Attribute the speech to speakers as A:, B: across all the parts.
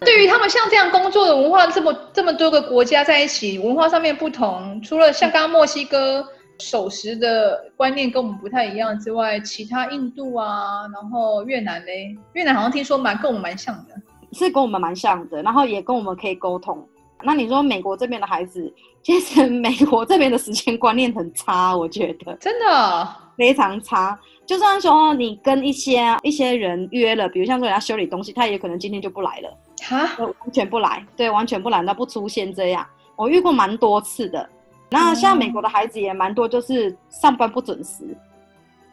A: 对于他们像这样工作的文化，这么这么多个国家在一起，文化上面不同，除了像刚刚墨西哥守时的观念跟我们不太一样之外，其他印度啊，然后越南嘞，越南好像听说蛮跟我们蛮像的，
B: 是跟我们蛮像的，然后也跟我们可以沟通。那你说美国这边的孩子，其实 美国这边的时间观念很差，我觉得
A: 真的
B: 非常差。就算说你跟一些一些人约了，比如像说人家修理东西，他也可能今天就不来了。
A: 哈，
B: 完全不来，对，完全不来，那不出现这样，我遇过蛮多次的。那像美国的孩子也蛮多，就是上班不准时，嗯、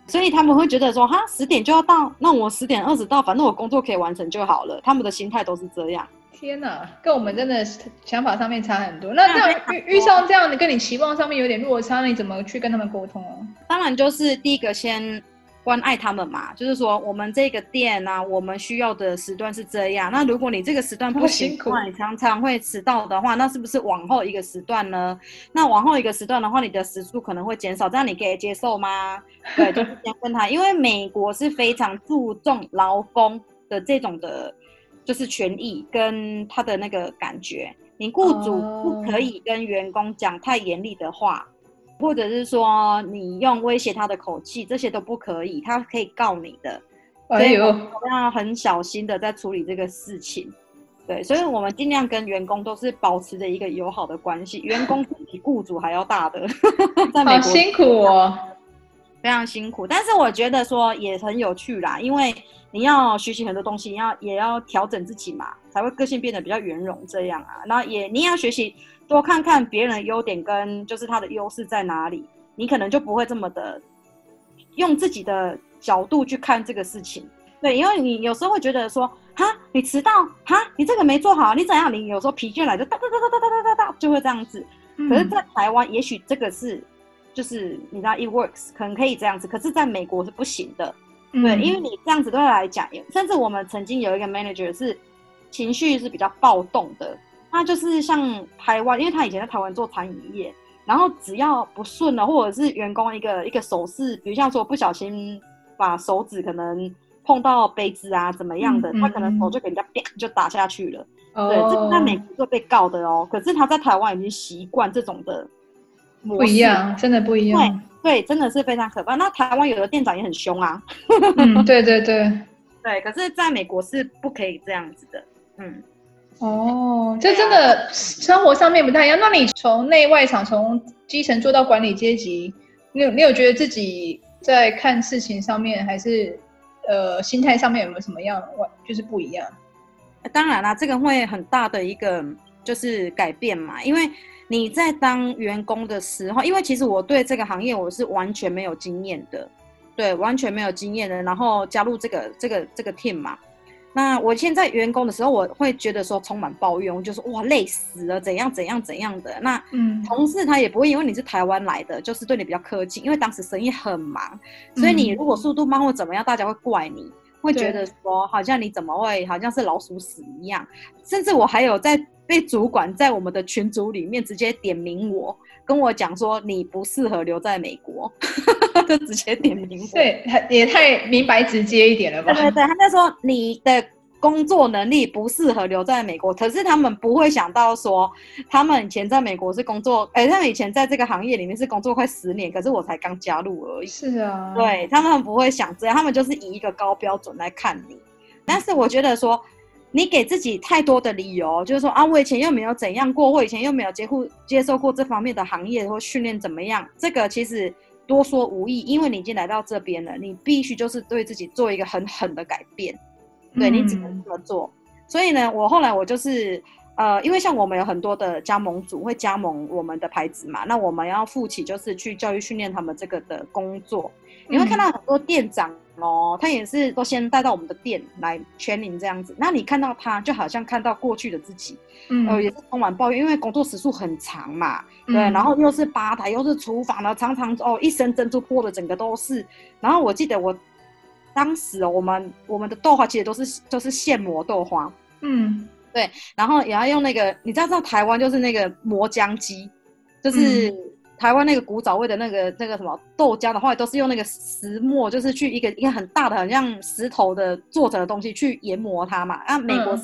B: 所以他们会觉得说，哈，十点就要到，那我十点二十到，反正我工作可以完成就好了。他们的心态都是这样。
A: 天哪，跟我们真的想法上面差很多。那这样遇遇上这样的，跟你期望上面有点落差，你怎么去跟他们沟通啊？
B: 当然就是第一个先。关爱他们嘛，就是说我们这个店啊，我们需要的时段是这样。那如果你这个时段不行，你常常会迟到的话，那是不是往后一个时段呢？那往后一个时段的话，你的时数可能会减少，这样你可以接受吗？对，就是先问他，因为美国是非常注重劳工的这种的，就是权益跟他的那个感觉。你雇主不可以跟员工讲太严厉的话。或者是说你用威胁他的口气，这些都不可以，他可以告你的。哎呦，要很小心的在处理这个事情。对，所以我们尽量跟员工都是保持着一个友好的关系。员工比雇主还要大的，在美国
A: 好辛苦哦，
B: 非常辛苦。但是我觉得说也很有趣啦，因为你要学习很多东西，你要也要调整自己嘛，才会个性变得比较圆融这样啊。那也你也要学习。多看看别人的优点跟就是他的优势在哪里，你可能就不会这么的用自己的角度去看这个事情。对，因为你有时候会觉得说，哈，你迟到，哈，你这个没做好，你怎样？你有时候疲倦来就哒哒哒哒哒哒哒哒，就会这样子。可是，在台湾，也许这个是就是你知道，it works，可能可以这样子。可是，在美国是不行的。对，因为你这样子对他来讲，甚至我们曾经有一个 manager 是情绪是比较暴动的。他就是像台湾，因为他以前在台湾做餐饮业，然后只要不顺了，或者是员工一个一个手势，比如像说不小心把手指可能碰到杯子啊，怎么样的，嗯、他可能手就给人家啪就打下去了。嗯、对，这个在美国会被告的哦。可是他在台湾已经习惯这种的
A: 不一样，真的不一样。
B: 对，对，真的是非常可怕。那台湾有的店长也很凶啊。
A: 嗯，对对对
B: 对。可是在美国是不可以这样子的。嗯。
A: 哦，这真的生活上面不太一样。那你从内外场，从基层做到管理阶级，你有你有觉得自己在看事情上面，还是呃心态上面有没有什么样就是不一样？
B: 当然啦，这个会很大的一个就是改变嘛。因为你在当员工的时候，因为其实我对这个行业我是完全没有经验的，对，完全没有经验的，然后加入这个这个这个 team 嘛。那我现在员工的时候，我会觉得说充满抱怨，我就说哇累死了，怎样怎样怎样的。那嗯，同事他也不会因为你是台湾来的，就是对你比较客气，因为当时生意很忙，所以你如果速度慢或怎么样，大家会怪你，会觉得说好像你怎么会好像是老鼠屎一样。甚至我还有在被主管在我们的群组里面直接点名我，跟我讲说你不适合留在美国。就直接点名，
A: 对，也太明白直接一点了吧？
B: 对对对，他在说你的工作能力不适合留在美国，可是他们不会想到说，他们以前在美国是工作，哎、欸，他们以前在这个行业里面是工作快十年，可是我才刚加入而已。
A: 是啊，
B: 对，他们不会想这样，他们就是以一个高标准来看你。但是我觉得说，你给自己太多的理由，就是说啊，我以前又没有怎样过，我以前又没有接触接受过这方面的行业或训练怎么样，这个其实。多说无益，因为你已经来到这边了，你必须就是对自己做一个很狠的改变，对，你只能这么做。嗯、所以呢，我后来我就是呃，因为像我们有很多的加盟组会加盟我们的牌子嘛，那我们要负起就是去教育训练他们这个的工作。你会看到很多店长。哦，他也是都先带到我们的店来 training 这样子。那你看到他就好像看到过去的自己，嗯，呃，也是充满抱怨，因为工作时数很长嘛，对，嗯、然后又是吧台，又是厨房的，常常哦一身珍珠泼的整个都是。然后我记得我当时我们我们的豆花其实都是都是现磨豆花，
A: 嗯，
B: 对，然后也要用那个，你知道知道台湾就是那个磨浆机，就是。嗯台湾那个古早味的那个那个什么豆浆的话，都是用那个石磨，就是去一个一个很大的，很像石头的做成的东西去研磨它嘛。啊，美国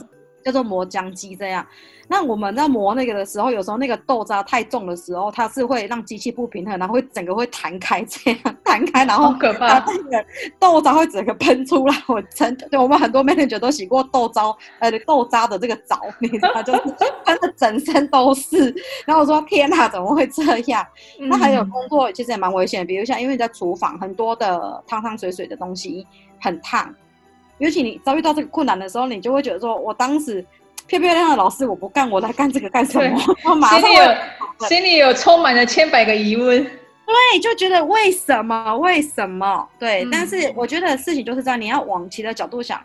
B: 叫做磨浆机这样。嗯那我们在磨那个的时候，有时候那个豆渣太重的时候，它是会让机器不平衡，然后会整个会弹开，这样弹开，然后
A: 可怕，
B: 那个豆渣会整个喷出来。我真对我们很多 manager 都洗过豆渣，呃，豆渣的这个澡，你知道，就是 喷的整身都是。然后我说天哪，怎么会这样？那、嗯、还有工作其实也蛮危险，比如像因为你在厨房，很多的汤汤水水的东西很烫，尤其你遭遇到这个困难的时候，你就会觉得说，我当时。漂漂亮亮的老师，我不干，我来干这个干什么？
A: 心里有 心里有充满了千百个疑问。
B: 对，就觉得为什么？为什么？对，嗯、但是我觉得事情就是这样，你要往其他角度想。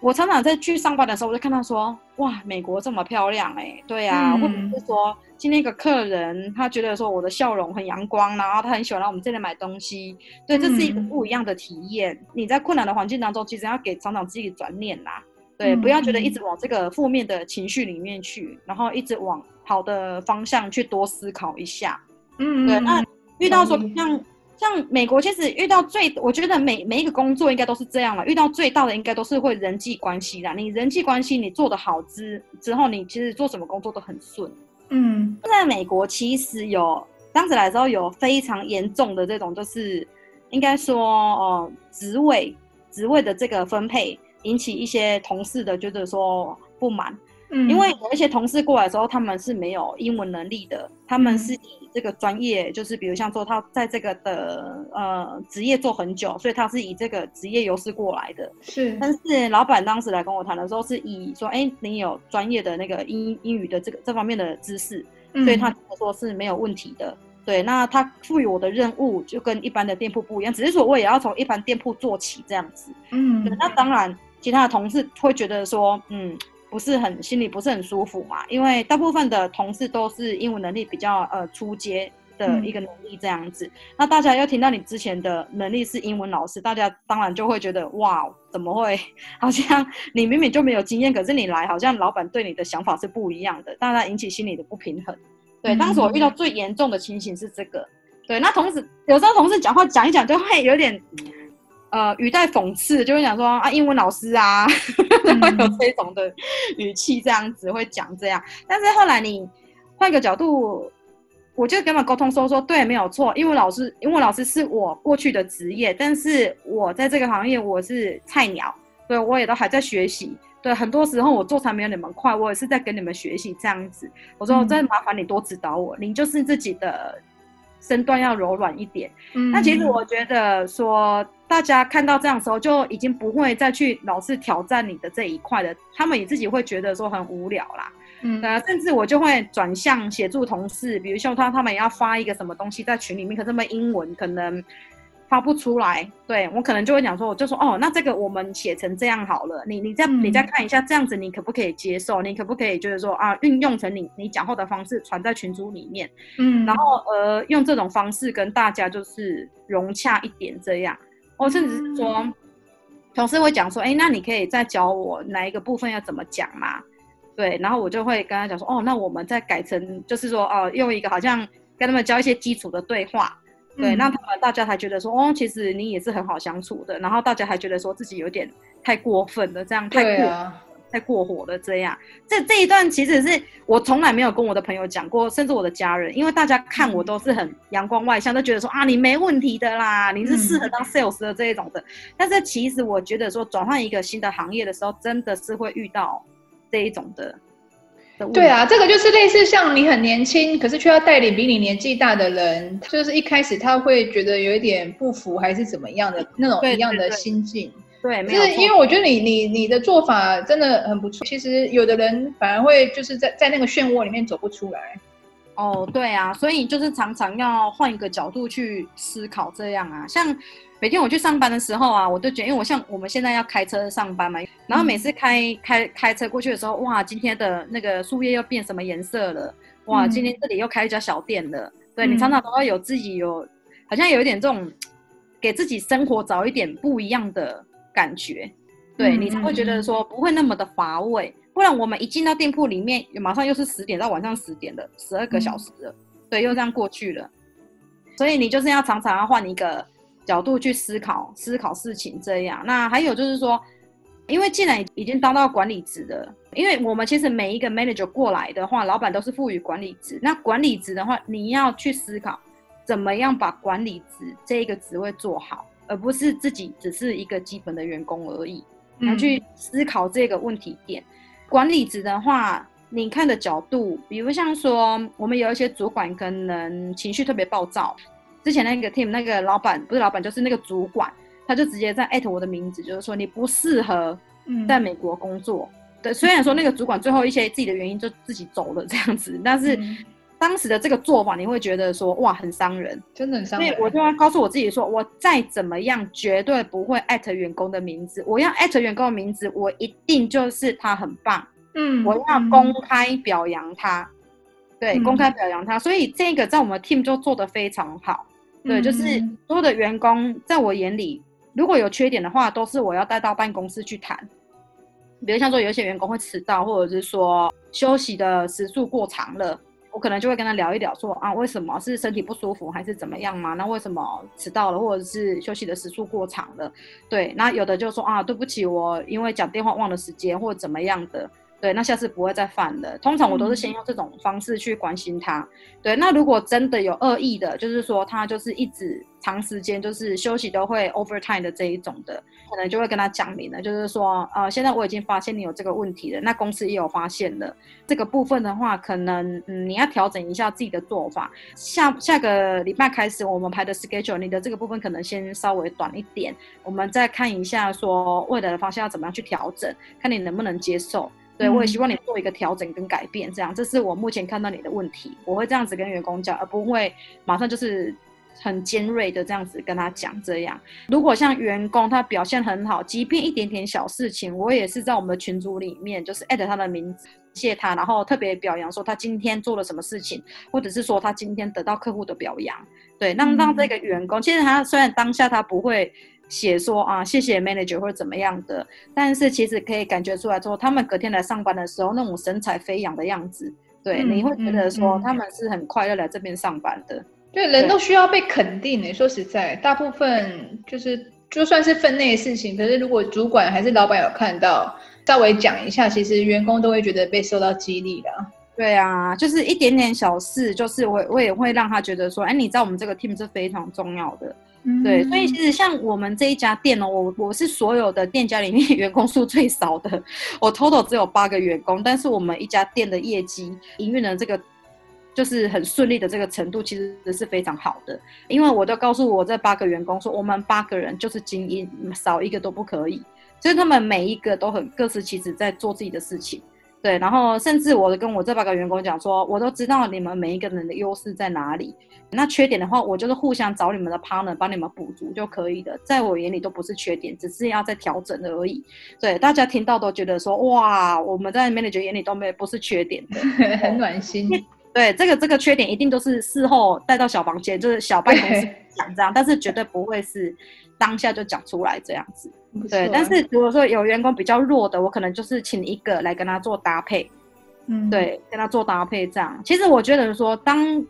B: 我常常在去上班的时候，我就看到说，哇，美国这么漂亮哎、欸，对啊，嗯、或者是说今天一个客人，他觉得说我的笑容很阳光，然后他很喜欢来我们这里买东西，对，这是一个不一样的体验。嗯、你在困难的环境当中，其实要给常常自己转念啦。对，不要觉得一直往这个负面的情绪里面去，然后一直往好的方向去多思考一下。嗯，对。那遇到说像像美国，其实遇到最，我觉得每每一个工作应该都是这样了。遇到最大的应该都是会人际关系啦。你人际关系你做得好之之后，你其实做什么工作都很顺。嗯，在美国其实有当时来的时候有非常严重的这种，就是应该说哦，职位职位的这个分配。引起一些同事的就是说不满，嗯，因为有一些同事过来的时候，他们是没有英文能力的，他们是以这个专业，就是比如像说他在这个的呃职业做很久，所以他是以这个职业优势过来的，是。但是老板当时来跟我谈的时候，是以说，哎，你有专业的那个英英语的这个这方面的知识，所以他说是没有问题的。对，那他赋予我的任务就跟一般的店铺不一样，只是说我也要从一般店铺做起这样子，嗯，那当然。其他的同事会觉得说，嗯，不是很心里不是很舒服嘛，因为大部分的同事都是英文能力比较呃初阶的一个能力这样子。嗯、那大家又听到你之前的能力是英文老师，大家当然就会觉得哇，怎么会？好像你明明就没有经验，可是你来，好像老板对你的想法是不一样的，大家引起心里的不平衡。对，当时我遇到最严重的情形是这个。对，那同时有时候同事讲话讲一讲就会有点。呃，语带讽刺，就会讲说啊，英文老师啊，嗯、会有这种的语气，这样子会讲这样。但是后来你换个角度，我就跟他们沟通说说，对，没有错，英文老师，英文老师是我过去的职业，但是我在这个行业我是菜鸟，对，我也都还在学习，对，很多时候我做才没有你们快，我也是在跟你们学习这样子。我说，真的麻烦你多指导我，您、嗯、就是自己的身段要柔软一点。嗯，那其实我觉得说。大家看到这样的时候，就已经不会再去老是挑战你的这一块了。他们也自己会觉得说很无聊啦。嗯，呃，甚至我就会转向协助同事，比如像他他们也要发一个什么东西在群里面，可是他们英文可能发不出来。对，我可能就会讲说，我就说哦，那这个我们写成这样好了，你你再你再看一下，这样子你可不可以接受？你可不可以就是说啊，运用成你你讲话的方式传在群组里面？嗯，然后呃，用这种方式跟大家就是融洽一点这样。我甚至是说，同事会讲说，哎、欸，那你可以再教我哪一个部分要怎么讲吗？对，然后我就会跟他讲说，哦，那我们再改成，就是说，哦，用一个好像跟他们教一些基础的对话，对，那、嗯、他们大家才觉得说，哦，其实你也是很好相处的，然后大家还觉得说自己有点太过分了，这样太过。太过火了，这样，这这一段其实是我从来没有跟我的朋友讲过，甚至我的家人，因为大家看我都是很阳光外向，都觉得说啊，你没问题的啦，你是适合当 sales 的这一种的。嗯、但是其实我觉得说，转换一个新的行业的时候，真的是会遇到这一种的。的
A: 对啊，这个就是类似像你很年轻，可是却要带领比你年纪大的人，就是一开始他会觉得有一点不服，还是怎么样的那种一样的心境。
B: 对
A: 就是因为我觉得你你你的做法真的很不错。其实有的人反而会就是在在那个漩涡里面走不出来。
B: 哦，对啊，所以就是常常要换一个角度去思考这样啊。像每天我去上班的时候啊，我都觉得，因为我像我们现在要开车上班嘛，然后每次开、嗯、开开车过去的时候，哇，今天的那个树叶又变什么颜色了？哇，今天这里又开一家小店了。嗯、对，你常常都要有自己有，好像有一点这种给自己生活找一点不一样的。感觉，对、嗯、你才会觉得说不会那么的乏味。不然我们一进到店铺里面，马上又是十点到晚上十点的十二个小时了，嗯、对，又这样过去了。所以你就是要常常要换一个角度去思考思考事情，这样。那还有就是说，因为既然已经当到管理职的，因为我们其实每一个 manager 过来的话，老板都是赋予管理职。那管理职的话，你要去思考怎么样把管理职这一个职位做好，而不是自己只是一个基本的员工而已。要去思考这个问题点。嗯管理职的话，你看的角度，比如像说，我们有一些主管可能情绪特别暴躁。之前那个 team 那个老板不是老板，就是那个主管，他就直接在艾特我的名字，就是说你不适合在美国工作。嗯、对，虽然说那个主管最后一些自己的原因就自己走了这样子，但是。嗯当时的这个做法，你会觉得说哇，很伤人，
A: 真的很伤人。
B: 所以我就要告诉我自己说，我再怎么样，绝对不会艾特员工的名字。我要艾特员工的名字，我一定就是他很棒，嗯，我要公开表扬他，嗯、对，公开表扬他。所以这个在我们 team 就做得非常好，嗯、对，就是所有的员工在我眼里，如果有缺点的话，都是我要带到办公室去谈。比如像说有一些员工会迟到，或者是说休息的时数过长了。我可能就会跟他聊一聊说，啊，为什么是身体不舒服还是怎么样嘛？那为什么迟到了，或者是休息的时数过长了？对，那有的就说啊，对不起，我因为讲电话忘了时间，或者怎么样的。对，那下次不会再犯了。通常我都是先用这种方式去关心他。嗯、对，那如果真的有恶意的，就是说他就是一直长时间就是休息都会 overtime 的这一种的，可能就会跟他讲明了，就是说，呃，现在我已经发现你有这个问题了，那公司也有发现了这个部分的话，可能嗯你要调整一下自己的做法。下下个礼拜开始我们排的 schedule，你的这个部分可能先稍微短一点，我们再看一下说未来的方向要怎么样去调整，看你能不能接受。对，我也希望你做一个调整跟改变，这样，这是我目前看到你的问题，我会这样子跟员工讲，而不会马上就是很尖锐的这样子跟他讲。这样，如果像员工他表现很好，即便一点点小事情，我也是在我们的群组里面就是艾特他的名字，谢他，然后特别表扬说他今天做了什么事情，或者是说他今天得到客户的表扬。对，让让这个员工，其实他虽然当下他不会。写说啊，谢谢 manager 或者怎么样的，但是其实可以感觉出来说，他们隔天来上班的时候那种神采飞扬的样子，对，嗯、你会觉得说他们是很快乐来这边上班的。
A: 对，人都需要被肯定的。说实在，大部分就是就算是分内的事情，可是如果主管还是老板有看到，稍微讲一下，其实员工都会觉得被受到激励的。
B: 对啊，就是一点点小事，就是我我也会让他觉得说，哎，你在我们这个 team 是非常重要的。对，所以其实像我们这一家店哦，我我是所有的店家里面 员工数最少的，我 total 只有八个员工，但是我们一家店的业绩营运的这个就是很顺利的这个程度，其实是非常好的。因为我都告诉我这八个员工说，我们八个人就是精英，少一个都不可以，所以他们每一个都很各司其职在做自己的事情。对，然后甚至我跟我这八个员工讲说，我都知道你们每一个人的优势在哪里，那缺点的话，我就是互相找你们的 partner 帮你们补足就可以的，在我眼里都不是缺点，只是要再调整而已。对，大家听到都觉得说，哇，我们在 manager 眼里都没不是缺点的，
A: 很暖心。
B: 对，这个这个缺点一定都是事后带到小房间，就是小办公室讲这样，但是绝对不会是当下就讲出来这样子。对，但是如果说有员工比较弱的，我可能就是请一个来跟他做搭配，嗯，对，跟他做搭配这样。其实我觉得说当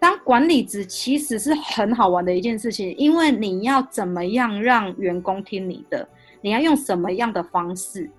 B: 当管理职其实是很好玩的一件事情，因为你要怎么样让员工听你的，你要用什么样的方式，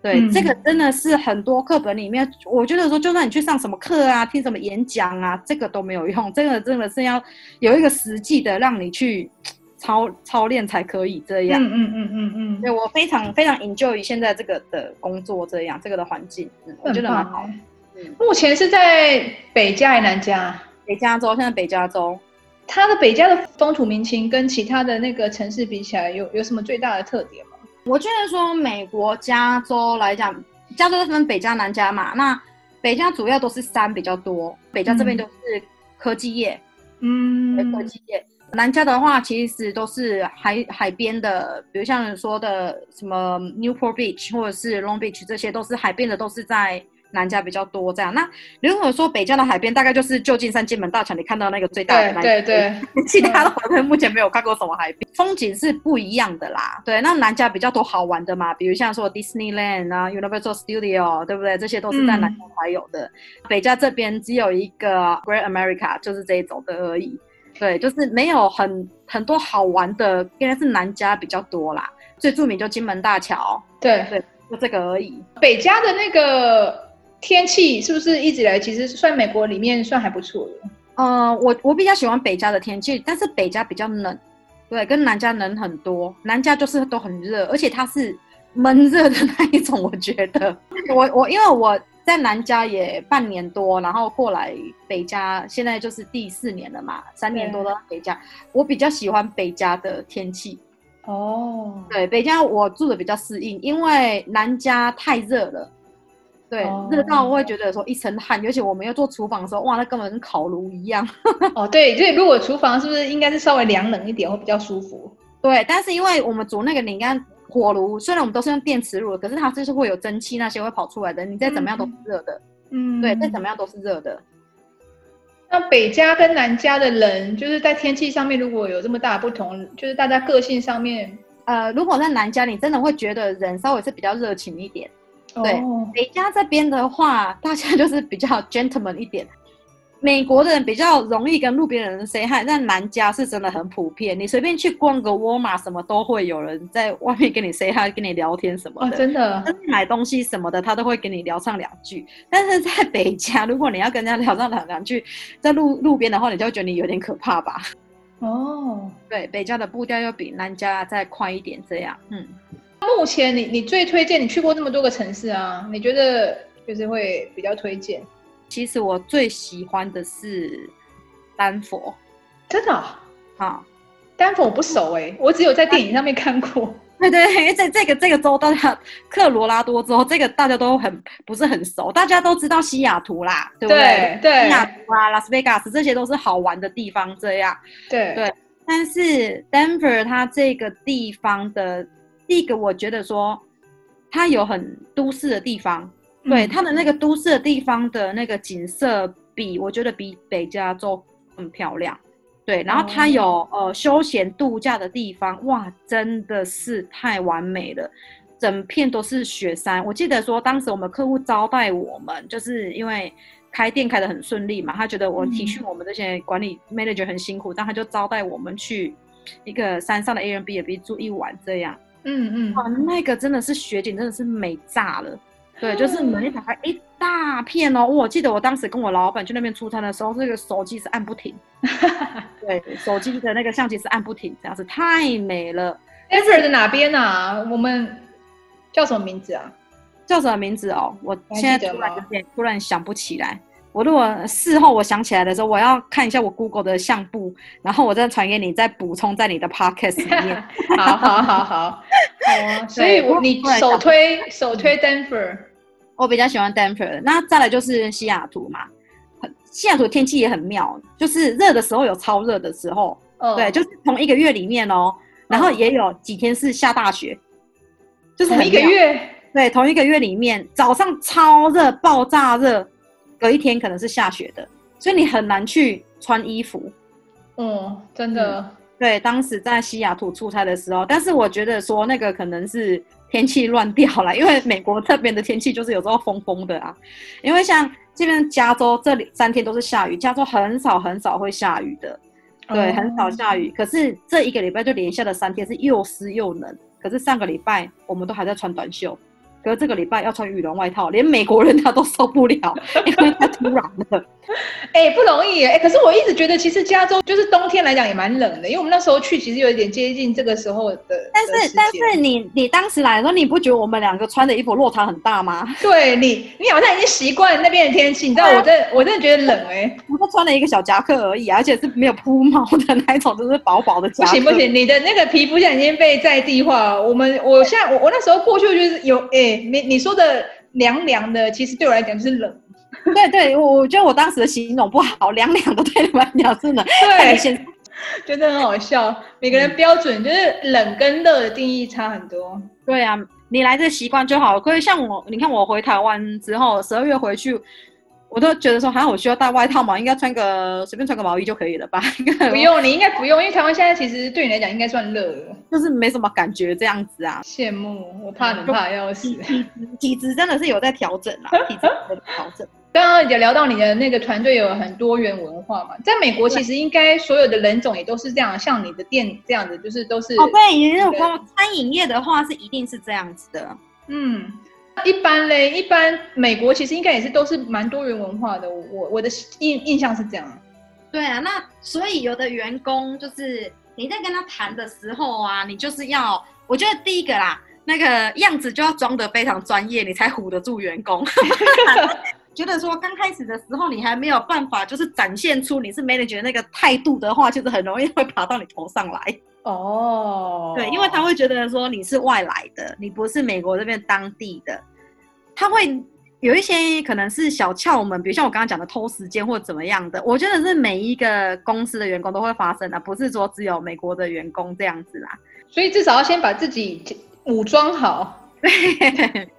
B: 对，嗯、这个真的是很多课本里面，我觉得说就算你去上什么课啊，听什么演讲啊，这个都没有用，这个真的是要有一个实际的让你去。操操练才可以这样，嗯嗯嗯嗯嗯，对我非常非常 enjoy 现在这个的工作，这样这个的环境，嗯，我觉得蛮好。
A: 嗯，目前是在北加还是南加？
B: 北加州，现在北加州，
A: 它的北加的风土民情跟其他的那个城市比起来，有有什么最大的特点吗？
B: 我觉得说美国加州来讲，加州分北加南加嘛，那北加主要都是山比较多，北加这边都是科技业，嗯，科技业。南加的话，其实都是海海边的，比如像你说的什么 Newport Beach 或者是 Long Beach，这些都是海边的，都是在南加比较多这样。那如果说北加的海边，大概就是旧金山、金门大桥，你看到那个最大的那
A: 对对对，
B: 其他的我目前没有看过什么海边，风景是不一样的啦。对，那南加比较多好玩的嘛，比如像说 Disneyland 啊、Universal Studio，对不对？这些都是在南加才有的。嗯、北加这边只有一个 Great America，就是这一种的而已。对，就是没有很很多好玩的，应该是南加比较多啦。最著名就金门大桥，
A: 对
B: 对，就这个而已。
A: 北加的那个。天气是不是一直以来其实算美国里面算还不错的？
B: 呃，我我比较喜欢北加的天气，但是北加比较冷，对，跟南加冷很多。南加就是都很热，而且它是闷热的那一种。我觉得，我我因为我在南家也半年多，然后过来北家，现在就是第四年了嘛，三年多到北家，我比较喜欢北家的天气。
A: 哦，
B: 对，北家我住的比较适应，因为南家太热了。对，热到我会觉得说一身汗，尤其我们要做厨房的时候，哇，那根本跟烤炉一样。
A: 哦，对，所以如果厨房是不是应该是稍微凉冷一点会比较舒服？
B: 对，但是因为我们煮那个你看火炉，虽然我们都是用电磁炉，可是它就是会有蒸汽那些会跑出来的，你再怎么样都是热的。嗯，对，再怎么样都是热的。
A: 那北家跟南家的人，就是在天气上面如果有这么大的不同，就是大家个性上面，
B: 呃，如果在南家，你真的会觉得人稍微是比较热情一点。对，oh. 北加这边的话，大家就是比较 gentleman 一点。美国的人比较容易跟路边的人 say hi，但南加是真的很普遍。你随便去逛个沃尔玛，什么都会有人在外面跟你 say hi，跟你聊天什么的。
A: Oh, 真的，
B: 买东西什么的，他都会跟你聊上两句。但是在北加，如果你要跟人家聊上两两句，在路路边的话，你就会觉得你有点可怕吧？
A: 哦，oh.
B: 对，北加的步调要比南加再快一点，这样，嗯。
A: 目前你你最推荐，你去过那么多个城市啊，你觉得就是会比较推荐？
B: 其实我最喜欢的是丹佛，
A: 真的
B: 啊？
A: 丹佛我不熟哎、欸，我只有在电影上面看过。
B: 对 对，因为在这个这个州，大家科罗拉多州，这个大家都很不是很熟，大家都知道西雅图啦，对不对？
A: 对，
B: 西雅图啊，拉斯维加斯这些都是好玩的地方，这样。
A: 对对，
B: 但是 Denver 它这个地方的。第一个，我觉得说，它有很都市的地方，嗯、对它的那个都市的地方的那个景色比，比我觉得比北加州很漂亮，对。然后它有、哦、呃休闲度假的地方，哇，真的是太完美了，整片都是雪山。我记得说，当时我们客户招待我们，就是因为开店开得很顺利嘛，他觉得我体恤我们这些管理 manager 很辛苦，嗯、但他就招待我们去一个山上的 Airbnb 住一晚这样。
A: 嗯嗯，
B: 哇，那个真的是雪景，真的是美炸了。对，就是门一打开，一大片哦。我记得我当时跟我老板去那边出差的时候，这个手机是按不停。对，手机的那个相机是按不停，这样子太美了。
A: Denver 的哪边啊？我们叫什么名字啊？
B: 叫什么名字哦？我现在突然有点突然想不起来。我如果事后我想起来的时候，我要看一下我 Google 的相簿，然后我再传给你，再补充在你的 Podcast 里面。
A: 好好好好，所以我你首推首推 Denver，
B: 我比较喜欢 Denver。那再来就是西雅图嘛，西雅图天气也很妙，就是热的时候有超热的时候，哦、对，就是同一个月里面哦，然后也有几天是下大雪，就是同一个月，对，同一个月里面早上超热，爆炸热。隔一天可能是下雪的，所以你很难去穿衣服。
A: 嗯，真的。嗯、
B: 对，当时在西雅图出差的时候，但是我觉得说那个可能是天气乱掉了，因为美国这边的天气就是有时候风风的啊。因为像这边加州这里三天都是下雨，加州很少很少会下雨的，对，嗯、很少下雨。可是这一个礼拜就连下了三天是又湿又冷，可是上个礼拜我们都还在穿短袖。可是这个礼拜要穿羽绒外套，连美国人他都受不了，因为太突然了。
A: 哎、欸，不容易哎、欸。可是我一直觉得，其实加州就是冬天来讲也蛮冷的，因为我们那时候去其实有一点接近这个时候的。
B: 但是但是你你当时来的时候，你不觉得我们两个穿的衣服落差很大吗？
A: 对你，你好像已经习惯了那边的天气。你知道我真、啊、我真的觉得冷哎、欸。
B: 我穿了一个小夹克而已，而且是没有铺毛的那一种，就是薄薄的夹克。
A: 不行不行，你的那个皮肤现在已经被在地化了。我们我现在我我那时候过去就是有哎。欸你你说的凉凉的，其实对我来讲就是冷。
B: 对对，我我觉得我当时的形容不好，凉凉的对你们来讲是冷。
A: 对，觉得很好笑。每个人标准就是冷跟热的定义差很多。
B: 对啊，你来这习惯就好。可是像我，你看我回台湾之后，十二月回去。我都觉得说，好像我需要带外套嘛，应该穿个随便穿个毛衣就可以了吧？
A: 不用，你应该不用，因为台湾现在其实对你来讲应该算热了，
B: 就是没什么感觉这样子啊。
A: 羡慕，我怕你怕要死。
B: 体质真的是有在调整啊，体质有在调整。
A: 刚刚也聊到你的那个团队有很多元文化嘛，在美国其实应该所有的人种也都是这样，像你的店这样子，就是都是
B: 哦，对，也有光餐饮业的话是一定是这样子的，
A: 嗯。一般嘞，一般美国其实应该也是都是蛮多元文化的。我我的印印象是这样。
B: 对啊，那所以有的员工就是你在跟他谈的时候啊，你就是要，我觉得第一个啦，那个样子就要装得非常专业，你才唬得住员工。觉得说刚开始的时候你还没有办法，就是展现出你是 manager 那个态度的话，就是很容易会爬到你头上来。
A: 哦，
B: 对，因为他会觉得说你是外来的，你不是美国这边当地的。他会有一些可能是小窍门，比如像我刚刚讲的偷时间或怎么样的，我觉得是每一个公司的员工都会发生的，不是说只有美国的员工这样子啦。
A: 所以至少要先把自己武装好，对，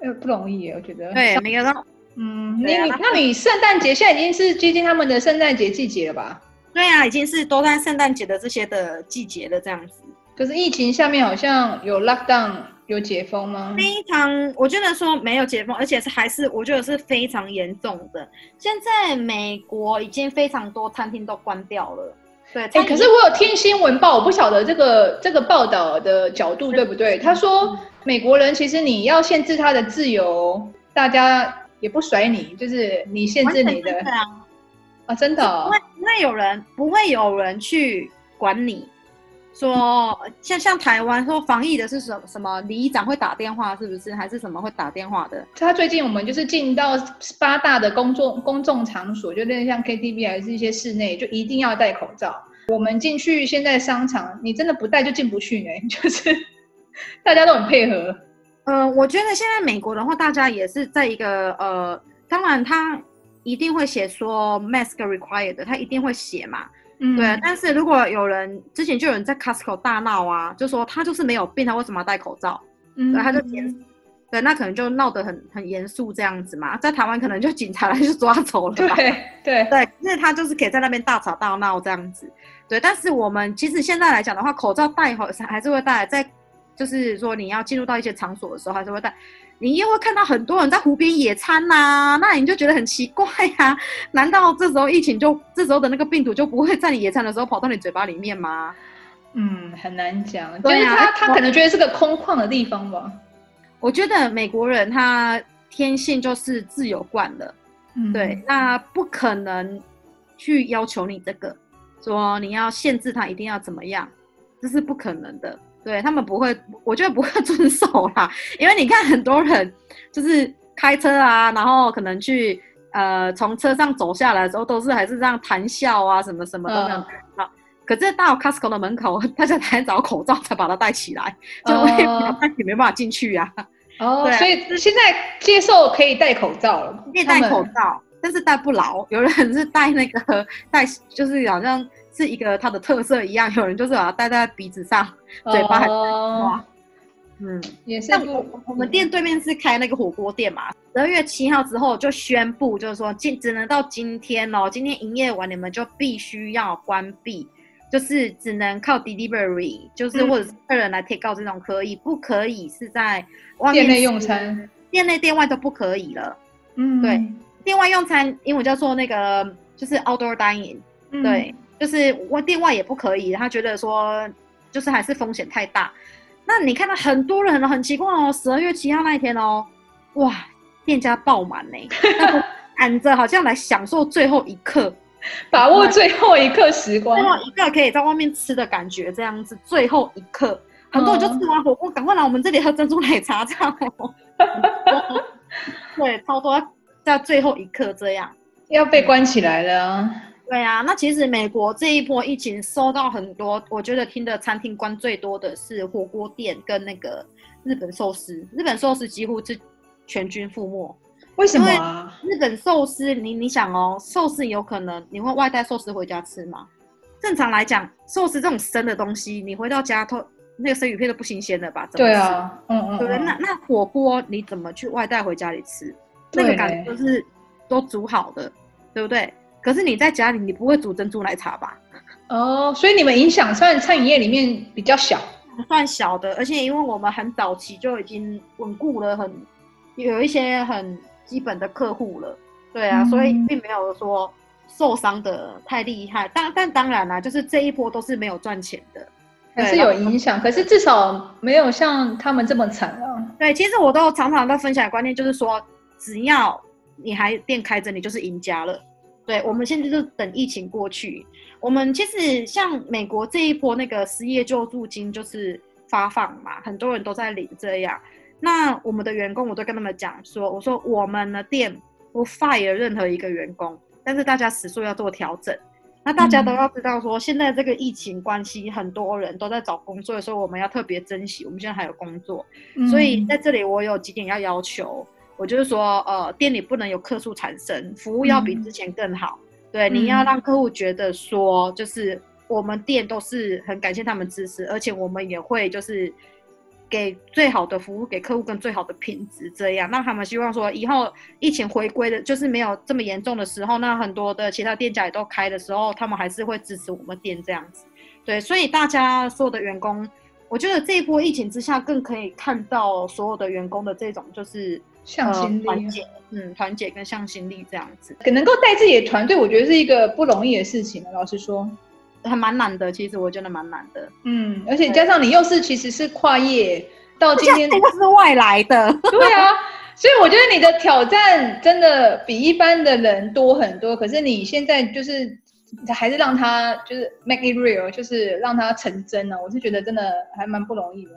A: 不容易，我觉得。
B: 对，每个人，
A: 嗯，你你那你圣诞节现在已经是接近他们的圣诞节季节了吧？
B: 对啊，已经是都在圣诞节的这些的季节了，这样子。
A: 可是疫情下面好像有 lockdown。有解封吗？
B: 非常，我觉得说没有解封，而且是还是我觉得是非常严重的。现在美国已经非常多餐厅都关掉了。对，哎、欸，可
A: 是我有听新闻报，我不晓得这个这个报道的角度对不对？他说美国人其实你要限制他的自由，大家也不甩你，就是你限制你的啊，真的、哦，
B: 不会有人不会有人去管你。说像像台湾说防疫的是什么什么里长会打电话是不是还是什么会打电话的？
A: 他最近我们就是进到八大的公众公众场所，就那像 KTV 还是一些室内，就一定要戴口罩。我们进去现在商场，你真的不戴就进不去呢，就是大家都很配合。
B: 呃，我觉得现在美国的话，大家也是在一个呃，当然他一定会写说 mask required，他一定会写嘛。嗯，对，但是如果有人之前就有人在 Costco 大闹啊，就说他就是没有病，他为什么要戴口罩？嗯，对，他就严，对，那可能就闹得很很严肃这样子嘛，在台湾可能就警察来就抓走了吧。
A: 对对
B: 对，因为他就是可以在那边大吵大闹这样子。对，但是我们其实现在来讲的话，口罩戴好还是会戴，在就是说你要进入到一些场所的时候还是会带。你又会看到很多人在湖边野餐呐、啊，那你就觉得很奇怪呀、啊？难道这时候疫情就这时候的那个病毒就不会在你野餐的时候跑到你嘴巴里面吗？
A: 嗯，很难讲。对啊，他他可能觉得是个空旷的地方吧。
B: 我觉得美国人他天性就是自由惯了，嗯，对，那不可能去要求你这个，说你要限制他一定要怎么样，这是不可能的。对他们不会，我觉得不会 遵守啦，因为你看很多人就是开车啊，然后可能去呃从车上走下来的时候，都是还是这样谈笑啊，什么什么的这样。好、嗯，可是到 Costco 的门口，大家才找口罩才把它戴起来，就会也没办法进去呀、啊。
A: 哦，所以现在接受可以戴口罩了，
B: 可以戴口罩，但是戴不牢。有人是戴那个 戴，就是好像。是一个它的特色一样，有人就是把它戴在鼻子上，嘴巴还哇，嗯，
A: 也是。
B: 我我们店对面是开那个火锅店嘛，十二月七号之后就宣布，就是说今只能到今天哦，今天营业完你们就必须要关闭，就是只能靠 delivery，就是或者是客人来 take out 这种可以，不可以是在外面
A: 店内用餐，
B: 店内店外都不可以了。嗯，对，店外用餐英文叫做那个就是 outdoor dining，嗯，对。就是我店外也不可以，他觉得说，就是还是风险太大。那你看到很多人很奇怪哦，十二月七号那一天哦，哇，店家爆满呢，赶着好像来享受最后一刻，
A: 把握最后一刻时光，
B: 最后一个可以在外面吃的感觉，这样子，最后一刻，很多人就吃完火锅，赶快来我们这里喝珍珠奶茶，这样哦。对，超多在最后一刻这样，
A: 要被关起来了。
B: 对啊，那其实美国这一波疫情收到很多，我觉得听的餐厅关最多的是火锅店跟那个日本寿司，日本寿司几乎是全军覆没。
A: 为什么啊？
B: 日本寿司，你你想哦，寿司有可能你会外带寿司回家吃吗？正常来讲，寿司这种生的东西，你回到家都那个生鱼片都不新鲜了吧？
A: 对啊，嗯嗯，
B: 对不对？那那火锅你怎么去外带回家里吃？那个感觉就是都煮好的，对不对？可是你在家里，你不会煮珍珠奶茶吧？
A: 哦，所以你们影响算餐饮业里面比较小，
B: 算小的，而且因为我们很早期就已经稳固了很，有一些很基本的客户了，对啊，嗯、所以并没有说受伤的太厉害。但但当然啦、啊，就是这一波都是没有赚钱的，
A: 还是有影响。可是至少没有像他们这么惨啊。
B: 对，其实我都常常在分享的观念，就是说，只要你还店开着，你就是赢家了。对，我们现在就等疫情过去。我们其实像美国这一波那个失业救助金就是发放嘛，很多人都在领这样。那我们的员工，我都跟他们讲说，我说我们的店不 fire 任何一个员工，但是大家时数要做调整。那大家都要知道说，现在这个疫情关系，很多人都在找工作的时候，我们要特别珍惜。我们现在还有工作，所以在这里我有几点要要求，我就是说，呃，店里不能有客诉产生，服务要比之前更好。对，你要让客户觉得说，就是我们店都是很感谢他们支持，而且我们也会就是给最好的服务给客户跟最好的品质，这样让他们希望说以后疫情回归的，就是没有这么严重的时候，那很多的其他店家也都开的时候，他们还是会支持我们店这样子。对，所以大家所有的员工，我觉得这一波疫情之下，更可以看到所有的员工的这种就是。
A: 向心力，团
B: 结，嗯，团结跟向心力这样子，
A: 能够带自己的团队，我觉得是一个不容易的事情。老实说，
B: 还蛮难的。其实我觉得蛮难的。
A: 嗯，而且加上你又是其实是跨业到今天，
B: 我是外来的。
A: 对啊，所以我觉得你的挑战真的比一般的人多很多。可是你现在就是还是让他就是 make it real，就是让他成真呢。我是觉得真的还蛮不容易的。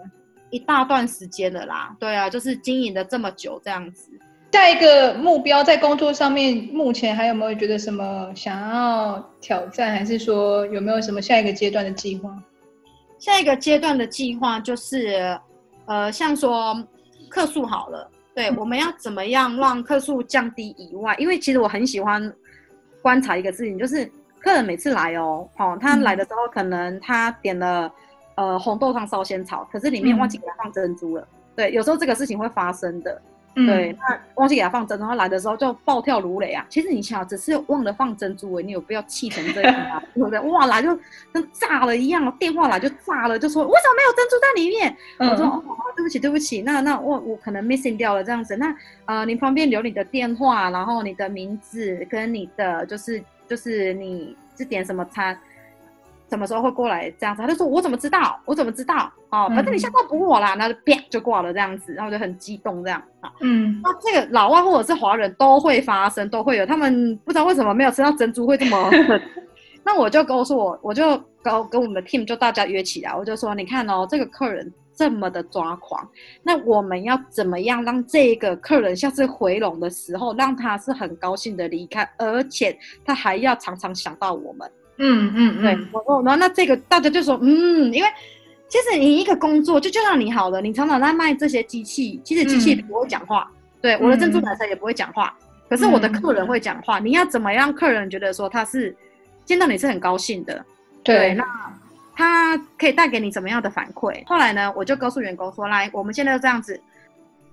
B: 一大段时间了啦，对啊，就是经营的这么久这样子。
A: 下一个目标在工作上面，目前还有没有觉得什么想要挑战，还是说有没有什么下一个阶段的计划？
B: 下一个阶段的计划就是，呃，像说客诉好了，对，我们要怎么样让客诉降低以外，因为其实我很喜欢观察一个事情，就是客人每次来哦，哦，他来的时候可能他点了。呃，红豆汤烧仙草，可是里面忘记给他放珍珠了。嗯、对，有时候这个事情会发生的。嗯、对，那忘记给他放珍珠，他来的时候就暴跳如雷啊！其实你想，只是忘了放珍珠，你有必要气成这样啊？对不对？哇，来就跟炸了一样，电话来就炸了，就说为什么没有珍珠在里面？嗯、我说哦，对不起，对不起，那那我我可能 missing 掉了这样子。那呃，您方便留你的电话，然后你的名字跟你的就是就是你是点什么餐？什么时候会过来这样子？他就说：“我怎么知道？我怎么知道？哦，反正你下次不我啦，那、嗯、就啪就挂了这样子，然后就很激动这样啊。嗯，那这个老外或者是华人都会发生，都会有。他们不知道为什么没有吃到珍珠会这么。那我就告诉我，我就跟跟我们的 team 就大家约起来，我就说：你看哦，这个客人这么的抓狂，那我们要怎么样让这个客人下次回笼的时候，让他是很高兴的离开，而且他还要常常想到我们。”嗯嗯，对，我说，然后那这个大家就说，嗯，因为其实你一个工作就就像你好了，你常常在卖这些机器，其实机器不会讲话，对，我的珍珠奶茶也不会讲话，可是我的客人会讲话，你要怎么样客人觉得说他是见到你是很高兴的，对，那他可以带给你怎么样的反馈？后来呢，我就告诉员工说，来，我们现在就这样子，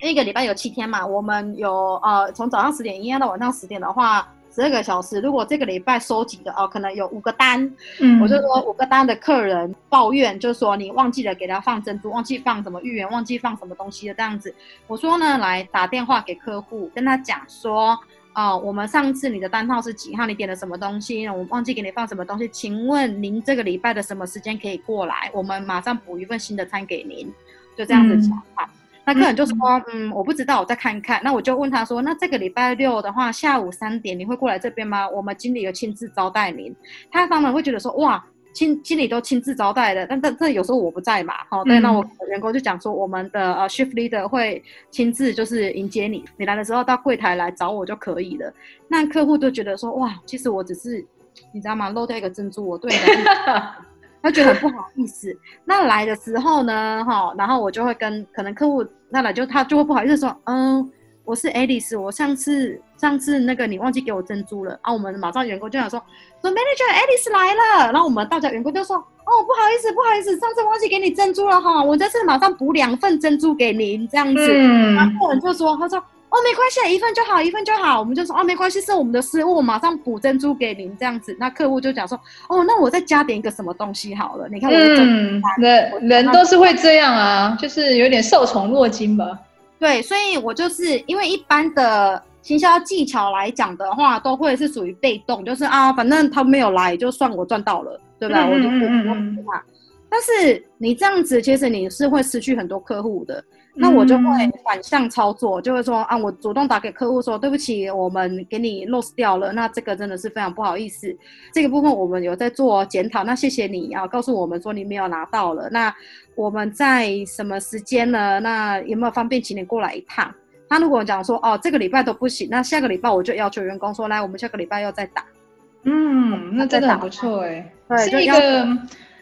B: 一个礼拜有七天嘛，我们有呃从早上十点营业到晚上十点的话。十二个小时，如果这个礼拜收集的哦，可能有五个单，嗯，我就说五个单的客人抱怨，就是说你忘记了给他放珍珠，忘记放什么芋圆，忘记放什么东西的这样子。我说呢，来打电话给客户，跟他讲说，哦，我们上次你的单号是几号？你点了什么东西？我忘记给你放什么东西？请问您这个礼拜的什么时间可以过来？我们马上补一份新的餐给您，就这样子讲话。嗯那客人就说，嗯，我不知道，我再看一看。那我就问他说，那这个礼拜六的话，下午三点你会过来这边吗？我们经理有亲自招待您。他当然会觉得说，哇，亲经理都亲自招待的，但但这有时候我不在嘛，好，对，那我员工就讲说，我们的呃 shift leader 会亲自就是迎接你，你来的时候到柜台来找我就可以了。那客户都觉得说，哇，其实我只是你知道吗？漏掉一个珍珠，我对的。他觉得很不好 意思，那来的时候呢，哈，然后我就会跟可能客户那来就他就会不好意思说，嗯，我是 Alice，我上次上次那个你忘记给我珍珠了啊，我们马上员工就想说，说 Manager Alice 来了，然后我们大家员工就说，哦，不好意思，不好意思，上次忘记给你珍珠了哈，我这次马上补两份珍珠给您，这样子。嗯。然后客人就说，他说，哦，没关系，一份就好，一份就好。我们就说，哦，没关系，是我们的失误，我马上补珍珠给您，这样子。那客户就讲说，哦，那我再加点一个什么东西好了。你看我的，嗯，
A: 人人都是会这样啊，就是有点受宠若惊吧。
B: 对，所以我就是因为一般的行销技巧来讲的话，都会是属于被动，就是啊，反正他没有来，就算我赚到了。对吧？我就不用他。但是你这样子，其实你是会失去很多客户的。那我就会反向操作，就会说啊，我主动打给客户说，对不起，我们给你 loss 掉了。那这个真的是非常不好意思。这个部分我们有在做检讨。那谢谢你啊，告诉我们说你没有拿到了。那我们在什么时间呢？那有没有方便请你过来一趟？他如果讲说哦，这个礼拜都不行，那下个礼拜我就要求员工说，来，我们下个礼拜要再打。
A: 嗯，那真的很不错哎，是一个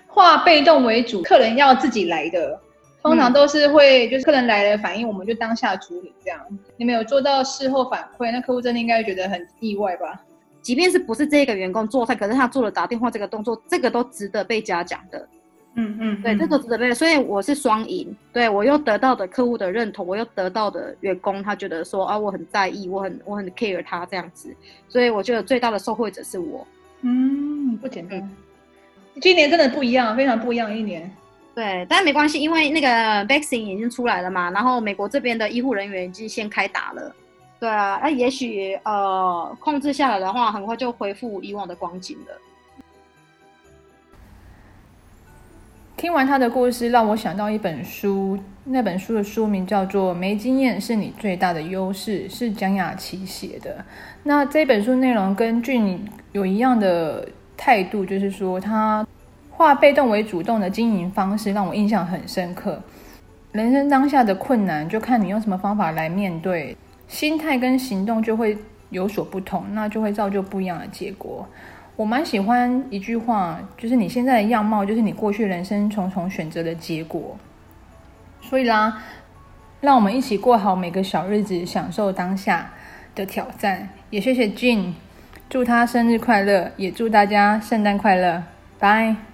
A: 化被动为主，客人要自己来的，通常都是会就是客人来了反应，我们就当下处理这样。你们有做到事后反馈，那客户真的应该觉得很意外吧？
B: 即便是不是这个员工做菜，可是他做了打电话这个动作，这个都值得被嘉奖的。嗯嗯，对，这个值得被，所以我是双赢，对，我又得到的客户的认同，我又得到的员工他觉得说啊，我很在意，我很我很 care 他这样子，所以我觉得最大的受惠者是我。
A: 嗯，不简单，嗯，今年真的不一样，非常不一样的一年。
B: 对，但没关系，因为那个 vaccine 已经出来了嘛，然后美国这边的医护人员已经先开打了。对啊，那也许呃控制下来的话，很快就恢复以往的光景了。
A: 听完他的故事，让我想到一本书，那本书的书名叫做《没经验是你最大的优势》，是蒋雅琪写的。那这本书内容跟俊有一样的态度，就是说他化被动为主动的经营方式，让我印象很深刻。人生当下的困难，就看你用什么方法来面对，心态跟行动就会有所不同，那就会造就不一样的结果。我蛮喜欢一句话，就是你现在的样貌，就是你过去人生重重选择的结果。所以啦，让我们一起过好每个小日子，享受当下的挑战。也谢谢 Gin，祝他生日快乐，也祝大家圣诞快乐，拜。